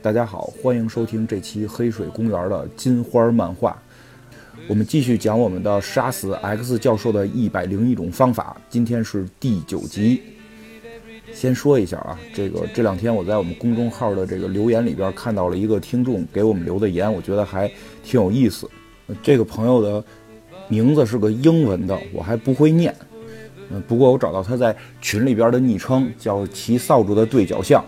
大家好，欢迎收听这期黑水公园的金花漫画。我们继续讲我们的杀死 X 教授的一百零一种方法，今天是第九集。先说一下啊，这个这两天我在我们公众号的这个留言里边看到了一个听众给我们留的言，我觉得还挺有意思。这个朋友的名字是个英文的，我还不会念。嗯，不过我找到他在群里边的昵称叫“骑扫帚的对角巷”。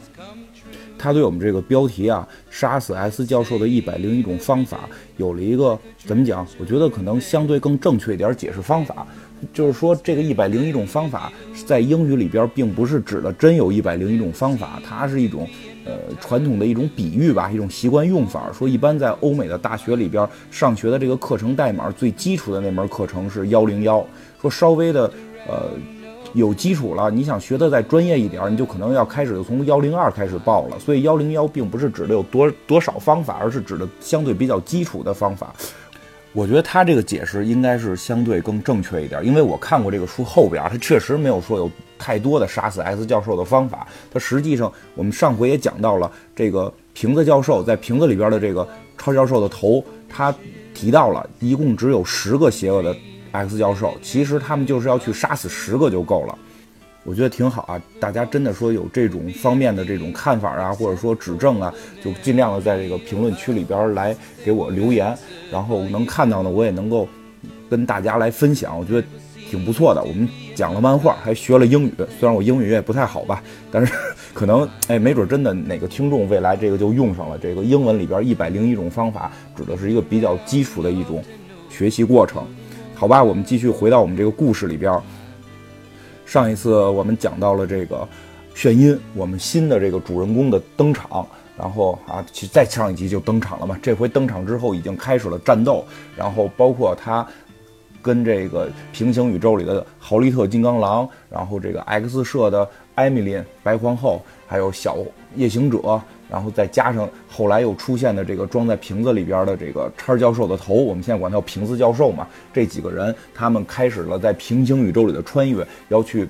他对我们这个标题啊，杀死 S 教授的一百零一种方法，有了一个怎么讲？我觉得可能相对更正确一点解释方法，就是说这个一百零一种方法在英语里边并不是指的真有一百零一种方法，它是一种呃传统的一种比喻吧，一种习惯用法。说一般在欧美的大学里边上学的这个课程代码最基础的那门课程是幺零幺，说稍微的呃。有基础了，你想学的再专业一点，你就可能要开始从幺零二开始报了。所以幺零幺并不是指的有多多少方法，而是指的相对比较基础的方法。我觉得他这个解释应该是相对更正确一点，因为我看过这个书后边，他确实没有说有太多的杀死 S 教授的方法。他实际上，我们上回也讲到了这个瓶子教授在瓶子里边的这个超教授的头，他提到了一共只有十个邪恶的。X 教授，其实他们就是要去杀死十个就够了，我觉得挺好啊。大家真的说有这种方面的这种看法啊，或者说指正啊，就尽量的在这个评论区里边来给我留言，然后能看到呢，我也能够跟大家来分享，我觉得挺不错的。我们讲了漫画，还学了英语，虽然我英语也不太好吧，但是 可能哎，没准真的哪个听众未来这个就用上了。这个英文里边一百零一种方法，指的是一个比较基础的一种学习过程。好吧，我们继续回到我们这个故事里边。上一次我们讲到了这个炫音，我们新的这个主人公的登场，然后啊，其实再上一集就登场了嘛。这回登场之后已经开始了战斗，然后包括他跟这个平行宇宙里的豪利特金刚狼，然后这个 X 社的艾米琳白皇后，还有小夜行者。然后再加上后来又出现的这个装在瓶子里边的这个叉教授的头，我们现在管他叫瓶子教授嘛。这几个人他们开始了在平行宇宙里的穿越，要去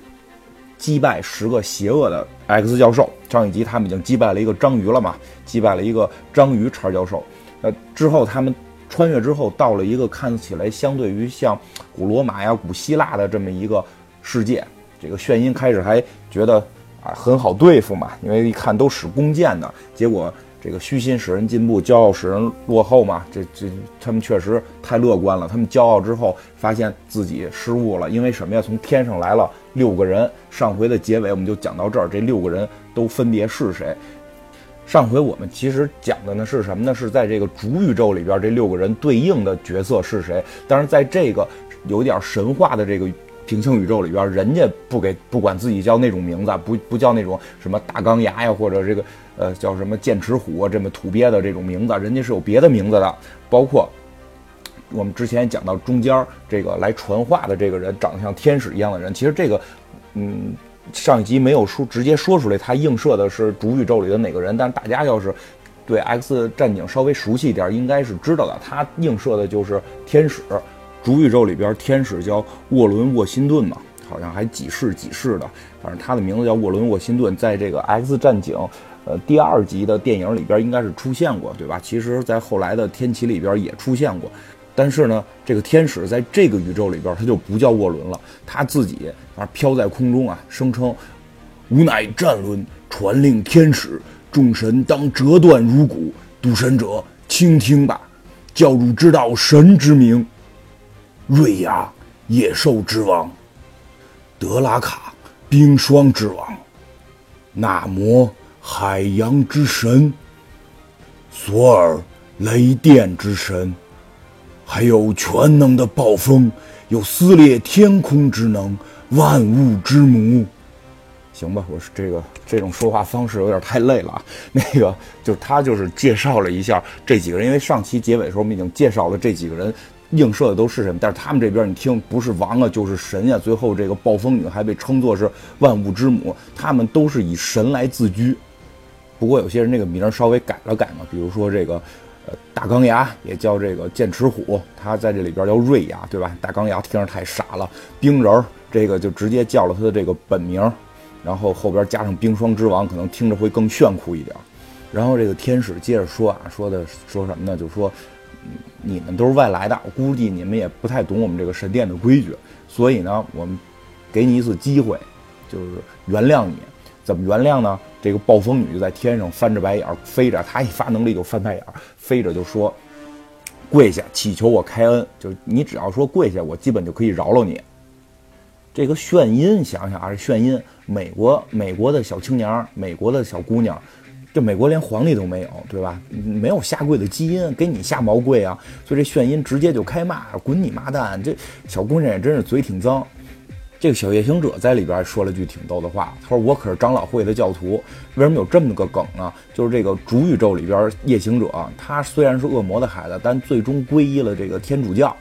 击败十个邪恶的 X 教授。上一集他们已经击败了一个章鱼了嘛，击败了一个章鱼叉教授。呃，之后他们穿越之后到了一个看起来相对于像古罗马呀、古希腊的这么一个世界。这个炫音开始还觉得。啊，很好对付嘛，因为一看都使弓箭的，结果这个虚心使人进步，骄傲使人落后嘛。这这他们确实太乐观了，他们骄傲之后发现自己失误了，因为什么呀？从天上来了六个人。上回的结尾我们就讲到这儿，这六个人都分别是谁？上回我们其实讲的呢是什么呢？是在这个主宇宙里边这六个人对应的角色是谁？但是在这个有点神话的这个。平行宇宙里边，人家不给不管自己叫那种名字，不不叫那种什么大钢牙呀，或者这个呃叫什么剑齿虎啊这么土鳖的这种名字，人家是有别的名字的。包括我们之前讲到中间这个来传话的这个人，长得像天使一样的人，其实这个嗯上一集没有说直接说出来，他映射的是主宇宙里的哪个人，但大家要是对 X 战警稍微熟悉一点，应该是知道的，他映射的就是天使。主宇宙里边天使叫沃伦沃辛顿嘛，好像还几世几世的，反正他的名字叫沃伦沃辛顿，在这个 X 战警，呃第二集的电影里边应该是出现过，对吧？其实，在后来的天启里边也出现过，但是呢，这个天使在这个宇宙里边他就不叫沃伦了，他自己啊飘在空中啊，声称吾乃战伦，传令天使，众神当折断如骨，赌神者倾听吧，教主知道神之名。瑞亚，野兽之王；德拉卡，冰霜之王；纳摩，海洋之神；索尔，雷电之神；还有全能的暴风，有撕裂天空之能，万物之母。行吧，我是这个这种说话方式有点太累了啊。那个就是他就是介绍了一下这几个人，因为上期结尾的时候我们已经介绍了这几个人。映射的都是什么？但是他们这边你听，不是王啊，就是神呀。最后这个暴风女还被称作是万物之母，他们都是以神来自居。不过有些人那个名儿稍微改了改嘛，比如说这个呃大钢牙也叫这个剑齿虎，他在这里边叫瑞亚，对吧？大钢牙听着太傻了。冰人儿这个就直接叫了他的这个本名，然后后边加上冰霜之王，可能听着会更炫酷一点。然后这个天使接着说啊，说的说什么呢？就说你们都是外来的，我估计你们也不太懂我们这个神殿的规矩，所以呢，我们给你一次机会，就是原谅你。怎么原谅呢？这个暴风女就在天上翻着白眼飞着，她一发能力就翻白眼飞着就说：“跪下，祈求我开恩。就是你只要说跪下，我基本就可以饶了你。”这个炫音，想想啊，这炫音，美国美国的小青年，美国的小姑娘。这美国连皇帝都没有，对吧？没有下跪的基因，给你下毛跪啊！所以这炫音直接就开骂，滚你妈蛋！这小姑娘也真是嘴挺脏。这个小夜行者在里边说了句挺逗的话，他说：“我可是长老会的教徒。”为什么有这么个梗呢？就是这个主宇宙里边夜行者，他虽然是恶魔的孩子，但最终皈依了这个天主教。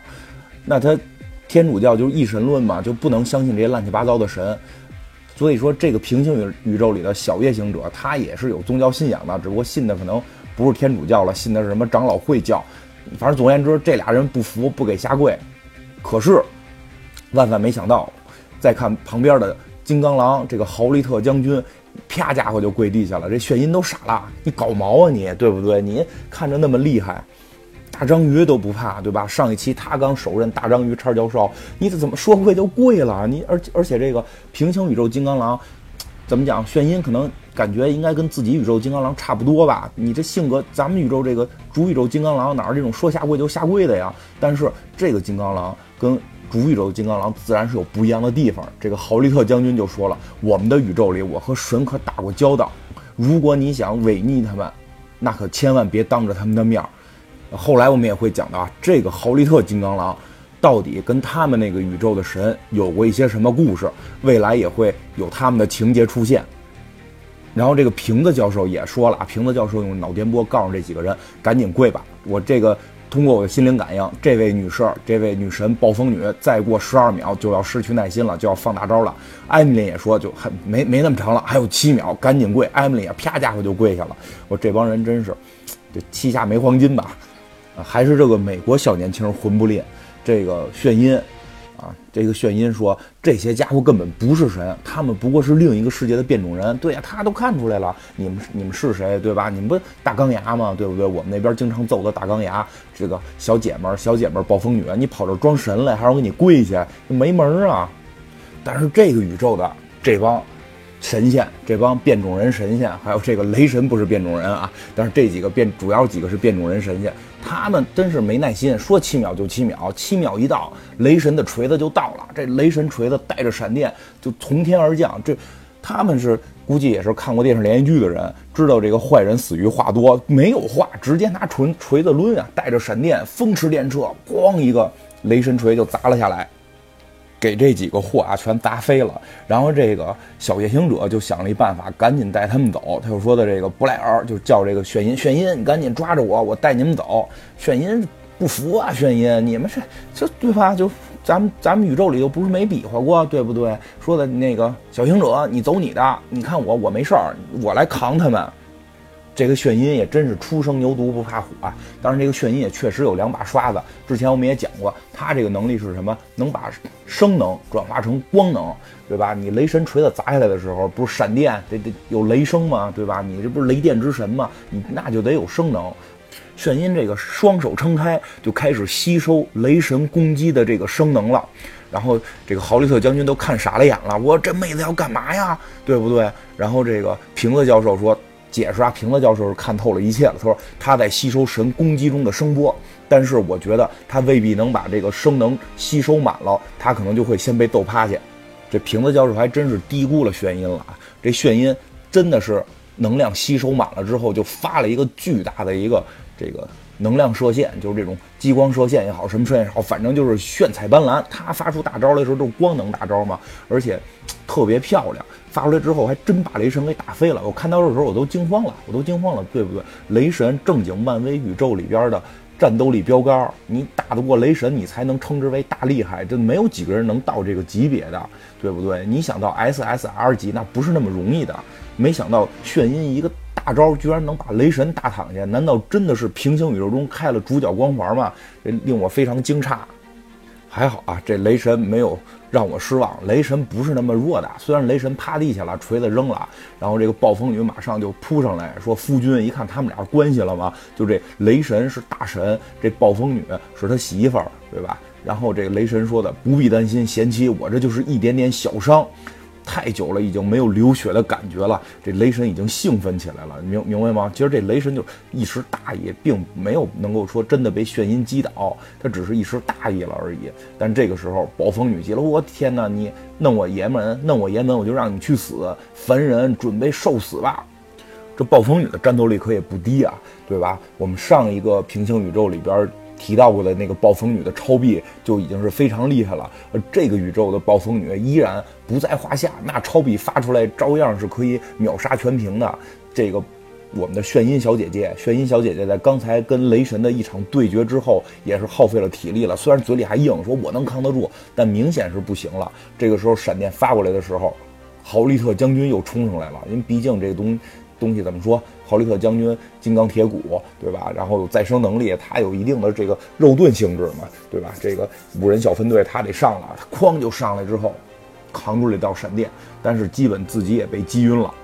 那他天主教就是一神论嘛，就不能相信这些乱七八糟的神。所以说，这个平行宇宇宙里的小夜行者，他也是有宗教信仰的，只不过信的可能不是天主教了，信的是什么长老会教。反正总而言之，这俩人不服，不给下跪。可是，万万没想到，再看旁边的金刚狼这个豪利特将军，啪家伙就跪地下了。这炫音都傻了，你搞毛啊你，对不对？你看着那么厉害。大章鱼都不怕，对吧？上一期他刚手刃大章鱼叉教授，你怎么说跪就跪了？你而而且这个平行宇宙金刚狼，怎么讲？炫音可能感觉应该跟自己宇宙金刚狼差不多吧？你这性格，咱们宇宙这个主宇宙金刚狼哪儿这种说下跪就下跪的呀？但是这个金刚狼跟主宇宙金刚狼自然是有不一样的地方。这个豪利特将军就说了，我们的宇宙里，我和神可打过交道。如果你想违逆他们，那可千万别当着他们的面儿。后来我们也会讲到，这个豪利特金刚狼到底跟他们那个宇宙的神有过一些什么故事？未来也会有他们的情节出现。然后这个瓶子教授也说了，瓶子教授用脑电波告诉这几个人赶紧跪吧。我这个通过我的心灵感应，这位女士，这位女神暴风女，再过十二秒就要失去耐心了，就要放大招了。艾米丽也说，就还没没那么长了，还有七秒，赶紧跪。艾米丽也啪家伙就跪下了。我这帮人真是，这膝下没黄金吧？还是这个美国小年轻魂不吝，这个炫音，啊，这个炫音说这些家伙根本不是神，他们不过是另一个世界的变种人。对呀，他都看出来了，你们你们是谁，对吧？你们不大钢牙吗？对不对？我们那边经常揍的大钢牙，这个小姐们儿，小姐们儿暴风女，你跑这装神来，还让我给你跪下，没门儿啊！但是这个宇宙的这帮。神仙这帮变种人神仙，还有这个雷神不是变种人啊，但是这几个变主要几个是变种人神仙，他们真是没耐心，说七秒就七秒，七秒一到，雷神的锤子就到了，这雷神锤子带着闪电就从天而降，这他们是估计也是看过电视连续剧的人，知道这个坏人死于话多，没有话直接拿锤锤子抡啊，带着闪电风驰电掣，咣一个雷神锤就砸了下来。给这几个货啊全砸飞了，然后这个小夜行者就想了一办法，赶紧带他们走。他就说的这个布莱尔就叫这个炫音，炫音你赶紧抓着我，我带你们走。炫音不服啊，炫音你们是这对吧？就咱们咱们宇宙里又不是没比划过，对不对？说的那个小行者你走你的，你看我我没事儿，我来扛他们。这个炫音也真是初生牛犊不怕虎啊！当然，这个炫音也确实有两把刷子。之前我们也讲过，他这个能力是什么？能把声能转化成光能，对吧？你雷神锤子砸下来的时候，不是闪电得得有雷声吗？对吧？你这不是雷电之神吗？你那就得有声能。炫音这个双手撑开，就开始吸收雷神攻击的这个声能了。然后这个豪利特将军都看傻了眼了，我这妹子要干嘛呀？对不对？然后这个瓶子教授说。解释啊，瓶子教授是看透了一切了。他说他在吸收神攻击中的声波，但是我觉得他未必能把这个声能吸收满了，他可能就会先被揍趴下。这瓶子教授还真是低估了眩音了啊！这眩音真的是能量吸收满了之后，就发了一个巨大的一个这个能量射线，就是这种激光射线也好，什么射线也好，反正就是炫彩斑斓。他发出大招的时候都是光能大招嘛，而且特别漂亮。发出来之后，还真把雷神给打飞了。我看到的时候，我都惊慌了，我都惊慌了，对不对？雷神正经漫威宇宙里边的战斗力标杆，你打得过雷神，你才能称之为大厉害。这没有几个人能到这个级别的，对不对？你想到 SSR 级，那不是那么容易的。没想到炫音一个大招，居然能把雷神打躺下。难道真的是平行宇宙中开了主角光环吗？这令我非常惊诧。还好啊，这雷神没有让我失望。雷神不是那么弱的，虽然雷神趴地下了，锤子扔了，然后这个暴风女马上就扑上来说：“夫君，一看他们俩关系了吗？就这雷神是大神，这暴风女是他媳妇儿，对吧？然后这个雷神说的不必担心，贤妻，我这就是一点点小伤。”太久了，已经没有流血的感觉了。这雷神已经兴奋起来了，明明白吗？其实这雷神就一时大意，并没有能够说真的被眩晕击倒，他只是一时大意了而已。但这个时候，暴风女急了，我天哪！你弄我爷们，弄我爷们，我就让你去死！凡人准备受死吧！这暴风女的战斗力可也不低啊，对吧？我们上一个平行宇宙里边。提到过的那个暴风女的超臂就已经是非常厉害了，而这个宇宙的暴风女依然不在话下，那超臂发出来照样是可以秒杀全屏的。这个我们的炫音小姐姐，炫音小姐姐在刚才跟雷神的一场对决之后，也是耗费了体力了。虽然嘴里还硬说我能扛得住，但明显是不行了。这个时候闪电发过来的时候，豪利特将军又冲上来了，因为毕竟这个东。东西怎么说？豪利特将军金刚铁骨，对吧？然后有再生能力，他有一定的这个肉盾性质嘛，对吧？这个五人小分队他得上了，他哐就上来之后，扛住这道闪电，但是基本自己也被击晕了。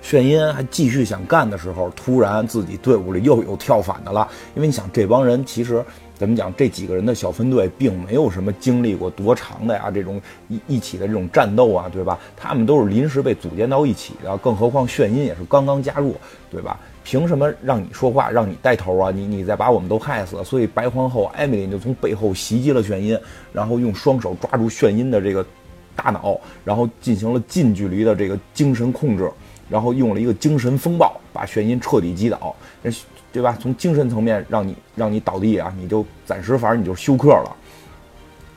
炫音还继续想干的时候，突然自己队伍里又有跳反的了，因为你想这帮人其实。怎么讲？这几个人的小分队并没有什么经历过多长的呀，这种一一起的这种战斗啊，对吧？他们都是临时被组建到一起的，更何况炫音也是刚刚加入，对吧？凭什么让你说话，让你带头啊？你你再把我们都害死？所以白皇后艾米丽就从背后袭击了炫音，然后用双手抓住炫音的这个大脑，然后进行了近距离的这个精神控制，然后用了一个精神风暴把炫音彻底击倒。对吧？从精神层面让你让你倒地啊，你就暂时反正你就休克了。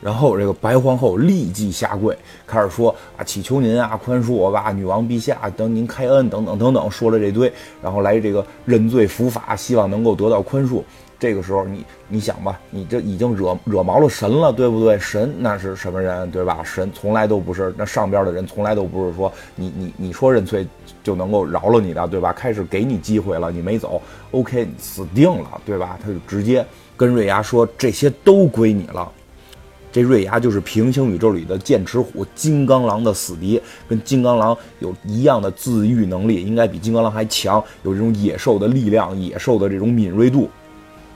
然后这个白皇后立即下跪，开始说啊，祈求您啊，宽恕我吧，女王陛下，等您开恩，等等等等，说了这堆，然后来这个认罪伏法，希望能够得到宽恕。这个时候，你你想吧，你这已经惹惹毛了神了，对不对？神那是什么人，对吧？神从来都不是那上边的人，从来都不是说你你你说认罪就能够饶了你的，对吧？开始给你机会了，你没走，OK，死定了，对吧？他就直接跟瑞亚说，这些都归你了。这瑞亚就是平行宇宙里的剑齿虎，金刚狼的死敌，跟金刚狼有一样的自愈能力，应该比金刚狼还强，有这种野兽的力量，野兽的这种敏锐度。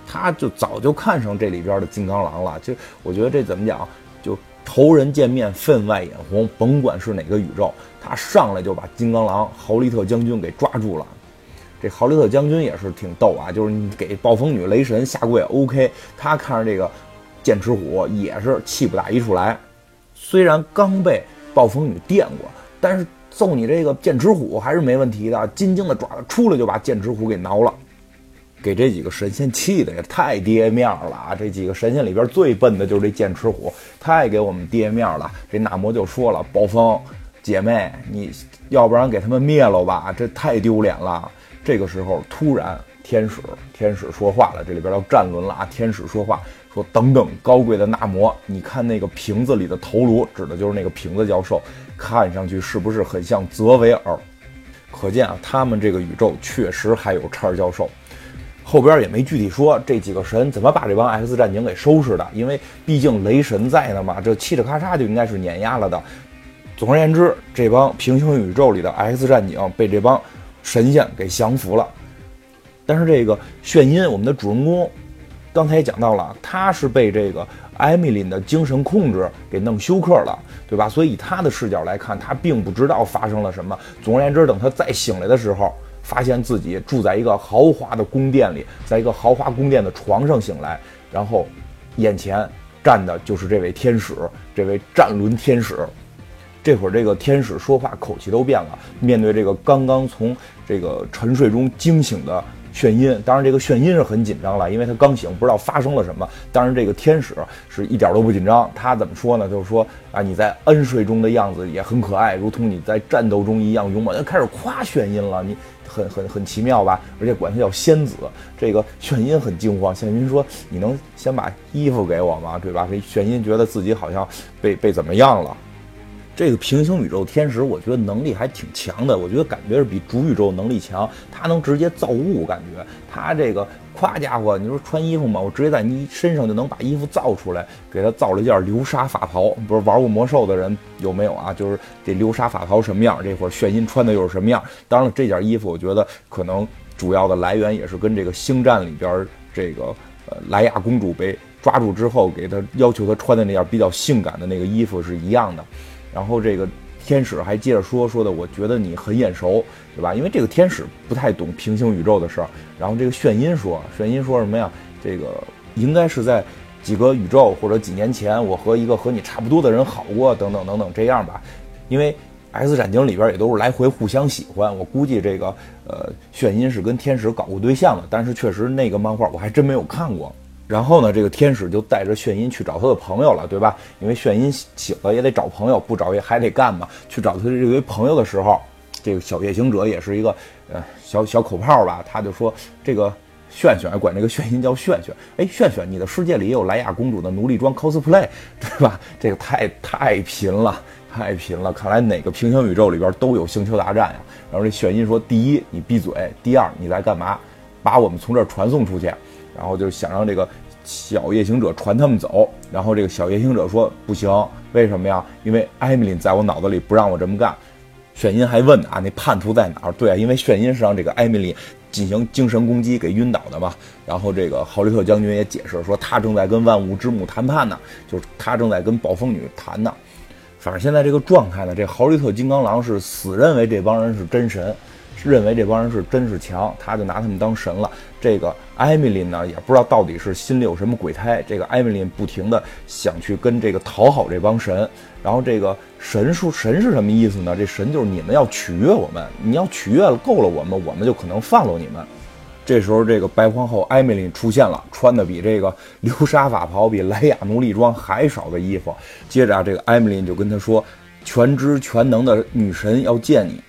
他就早就看上这里边的金刚狼了，就我觉得这怎么讲，就仇人见面分外眼红，甭管是哪个宇宙，他上来就把金刚狼豪利特将军给抓住了。这豪利特将军也是挺逗啊，就是你给暴风女雷神下跪，OK，他看着这个剑齿虎也是气不打一处来。虽然刚被暴风女电过，但是揍你这个剑齿虎还是没问题的，金睛的爪子出来就把剑齿虎给挠了。给这几个神仙气的也太跌面了啊！这几个神仙里边最笨的就是这剑齿虎，太给我们跌面了。这纳摩就说了：“暴风姐妹，你要不然给他们灭了吧，这太丢脸了。”这个时候，突然天使天使说话了，这里边要战轮了啊！天使说话说：“等等，高贵的纳摩，你看那个瓶子里的头颅，指的就是那个瓶子教授，看上去是不是很像泽维尔？可见啊，他们这个宇宙确实还有叉教授。”后边也没具体说这几个神怎么把这帮 X 战警给收拾的，因为毕竟雷神在呢嘛，这嘁哩咔嚓就应该是碾压了的。总而言之，这帮平行宇宙里的 X 战警被这帮神仙给降服了。但是这个炫音，我们的主人公，刚才也讲到了，他是被这个艾米琳的精神控制给弄休克了，对吧？所以以他的视角来看，他并不知道发生了什么。总而言之，等他再醒来的时候。发现自己住在一个豪华的宫殿里，在一个豪华宫殿的床上醒来，然后眼前站的就是这位天使，这位战轮天使。这会儿这个天使说话口气都变了，面对这个刚刚从这个沉睡中惊醒的。炫音，当然这个炫音是很紧张了，因为他刚醒，不知道发生了什么。当然这个天使是一点都不紧张，他怎么说呢？就是说啊，你在安睡中的样子也很可爱，如同你在战斗中一样勇猛。他开始夸炫音了，你很很很奇妙吧？而且管他叫仙子。这个炫音很惊慌，炫音说：“你能先把衣服给我吗？对吧？”这炫音觉得自己好像被被怎么样了。这个平行宇宙天使，我觉得能力还挺强的。我觉得感觉是比主宇宙能力强，他能直接造物，感觉他这个夸家伙，你说穿衣服嘛，我直接在你身上就能把衣服造出来，给他造了一件流沙法袍。不是玩过魔兽的人有没有啊？就是这流沙法袍什么样，这会儿炫音穿的又是什么样？当然了，这件衣服我觉得可能主要的来源也是跟这个星战里边这个呃莱娅公主被抓住之后，给他要求他穿的那件比较性感的那个衣服是一样的。然后这个天使还接着说说的，我觉得你很眼熟，对吧？因为这个天使不太懂平行宇宙的事儿。然后这个炫音说，炫音说什么呀？这个应该是在几个宇宙或者几年前，我和一个和你差不多的人好过，等等等等，这样吧。因为 X 战警里边也都是来回互相喜欢，我估计这个呃炫音是跟天使搞过对象的。但是确实那个漫画我还真没有看过。然后呢，这个天使就带着炫音去找他的朋友了，对吧？因为炫音醒了也得找朋友，不找也还得干嘛。去找他这位朋友的时候，这个小夜行者也是一个呃小小口炮吧，他就说这个炫炫管这个炫音叫炫炫。哎，炫炫，你的世界里也有莱雅公主的奴隶装 cosplay，对吧？这个太太贫了，太贫了。看来哪个平行宇宙里边都有星球大战呀。然后这炫音说：第一，你闭嘴；第二，你在干嘛？把我们从这儿传送出去。然后就想让这个小夜行者传他们走，然后这个小夜行者说不行，为什么呀？因为艾米丽在我脑子里不让我这么干。炫音还问啊，那叛徒在哪儿？对啊，因为炫音是让这个艾米丽进行精神攻击给晕倒的嘛。然后这个豪利特将军也解释说，他正在跟万物之母谈判呢，就是他正在跟暴风女谈呢。反正现在这个状态呢，这豪利特金刚狼是死认为这帮人是真神。认为这帮人是真是强，他就拿他们当神了。这个艾米琳呢，也不知道到底是心里有什么鬼胎。这个艾米琳不停的想去跟这个讨好这帮神，然后这个神说神是什么意思呢？这神就是你们要取悦我们，你要取悦了够了我们，我们就可能放了你们。这时候这个白皇后艾米琳出现了，穿的比这个流沙法袍、比莱雅奴隶装还少的衣服。接着啊，这个艾米琳就跟他说：“全知全能的女神要见你。”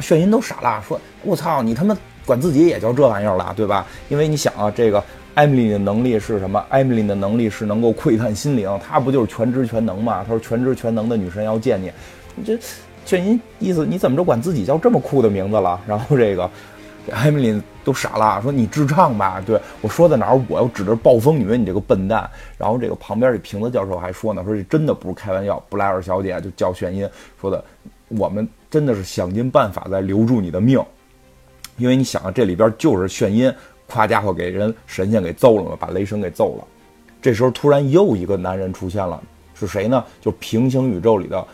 炫音都傻了，说：“我操，你他妈管自己也叫这玩意儿了，对吧？因为你想啊，这个艾米丽的能力是什么？艾米丽的能力是能够窥探心灵，她不就是全知全能吗？她说全知全能的女神要见你，你这炫音意思你怎么着管自己叫这么酷的名字了？然后这个艾米丽都傻了，说你智障吧？对我说在哪儿？我要指着暴风女，你这个笨蛋！然后这个旁边这瓶子教授还说呢，说这真的不是开玩笑。布莱尔小姐就叫炫音说的，我们。真的是想尽办法在留住你的命，因为你想啊，这里边就是炫音，夸家伙给人神仙给揍了嘛，把雷神给揍了。这时候突然又一个男人出现了，是谁呢？就平行宇宙里的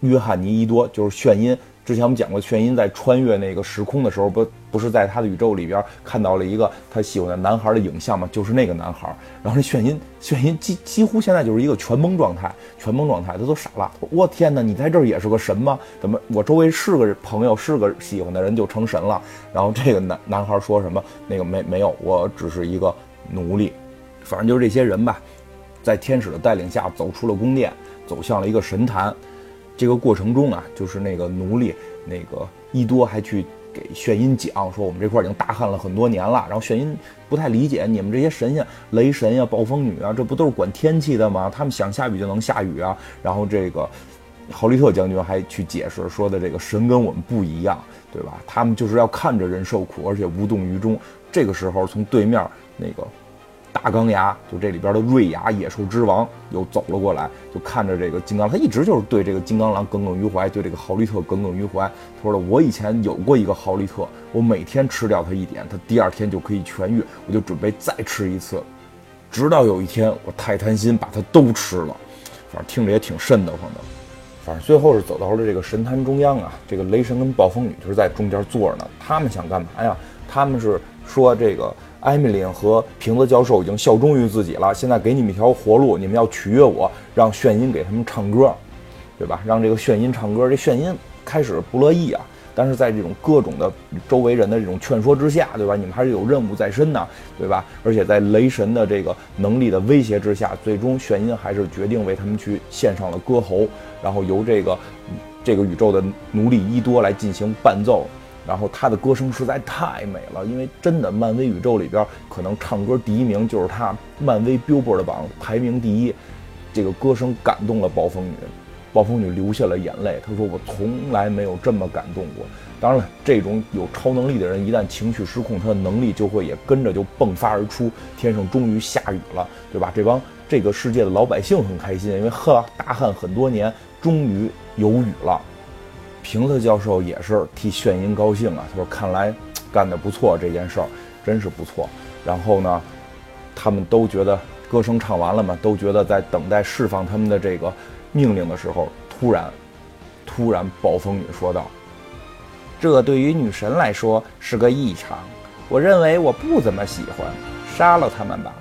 约翰尼伊多，就是炫音。之前我们讲过，炫音在穿越那个时空的时候，不不是在他的宇宙里边看到了一个他喜欢的男孩的影像吗？就是那个男孩。然后这炫音，炫音几几乎现在就是一个全懵状态，全懵状态，他都傻了。我天哪，你在这儿也是个神吗？怎么我周围是个朋友，是个喜欢的人就成神了？然后这个男男孩说什么？那个没没有，我只是一个奴隶。反正就是这些人吧，在天使的带领下走出了宫殿，走向了一个神坛。这个过程中啊，就是那个奴隶，那个伊多还去给炫音讲说，我们这块已经大旱了很多年了。然后炫音不太理解，你们这些神仙，雷神呀、暴风女啊，这不都是管天气的吗？他们想下雨就能下雨啊。然后这个豪利特将军还去解释说的，这个神跟我们不一样，对吧？他们就是要看着人受苦，而且无动于衷。这个时候，从对面那个。大钢牙就这里边的瑞亚野兽之王又走了过来，就看着这个金刚，他一直就是对这个金刚狼耿耿于怀，对这个豪利特耿耿于怀。他说了，我以前有过一个豪利特，我每天吃掉它一点，它第二天就可以痊愈，我就准备再吃一次，直到有一天我太贪心，把它都吃了。反正听着也挺瘆得慌的。反正最后是走到了这个神坛中央啊，这个雷神跟暴风女就是在中间坐着呢。他们想干嘛呀？他们是说这个。艾米琳和瓶子教授已经效忠于自己了，现在给你们一条活路，你们要取悦我，让炫音给他们唱歌，对吧？让这个炫音唱歌。这炫音开始不乐意啊，但是在这种各种的周围人的这种劝说之下，对吧？你们还是有任务在身呢，对吧？而且在雷神的这个能力的威胁之下，最终炫音还是决定为他们去献上了歌喉，然后由这个这个宇宙的奴隶伊多来进行伴奏。然后他的歌声实在太美了，因为真的，漫威宇宙里边可能唱歌第一名就是他，漫威 Billboard 榜排名第一，这个歌声感动了暴风女。暴风女流下了眼泪，她说：“我从来没有这么感动过。”当然了，这种有超能力的人，一旦情绪失控，他的能力就会也跟着就迸发而出。天上终于下雨了，对吧？这帮这个世界的老百姓很开心，因为呵大旱很多年，终于有雨了。平特教授也是替炫音高兴啊，他说：“看来干得不错，这件事儿真是不错。”然后呢，他们都觉得歌声唱完了嘛，都觉得在等待释放他们的这个。命令的时候，突然，突然，暴风雨说道：“这对于女神来说是个异常，我认为我不怎么喜欢，杀了他们吧。”